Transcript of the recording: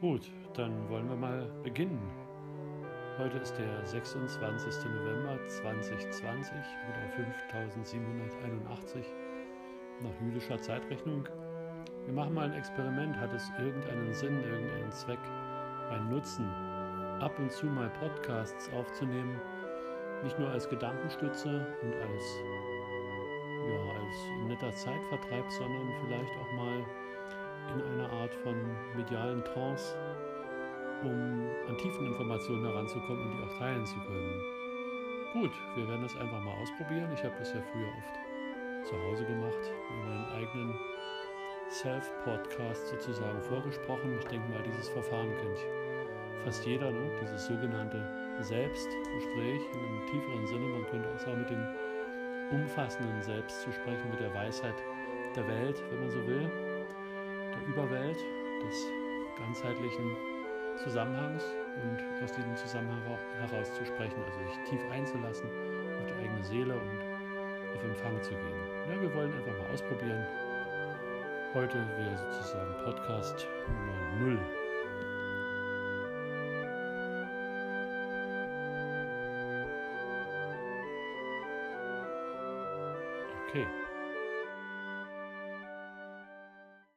Gut, dann wollen wir mal beginnen. Heute ist der 26. November 2020 oder 5781 nach jüdischer Zeitrechnung. Wir machen mal ein Experiment. Hat es irgendeinen Sinn, irgendeinen Zweck, einen Nutzen, ab und zu mal Podcasts aufzunehmen? Nicht nur als Gedankenstütze und als, ja, als netter Zeitvertreib, sondern vielleicht auch mal in einer Art von medialen Trance, um an tiefen Informationen heranzukommen und die auch teilen zu können. Gut, wir werden das einfach mal ausprobieren. Ich habe das ja früher oft zu Hause gemacht, in meinen eigenen Self-Podcast sozusagen vorgesprochen. Ich denke mal, dieses Verfahren kennt fast jeder, ne? dieses sogenannte Selbstgespräch in einem tieferen Sinne. Man könnte auch sagen, mit dem umfassenden Selbst zu sprechen, mit der Weisheit der Welt, wenn man so will ganzheitlichen Zusammenhangs und aus diesem Zusammenhang heraus zu sprechen, also sich tief einzulassen auf die eigene Seele und auf Empfang zu gehen. Ja, wir wollen einfach mal ausprobieren. Heute wäre sozusagen Podcast Nummer 0. Okay.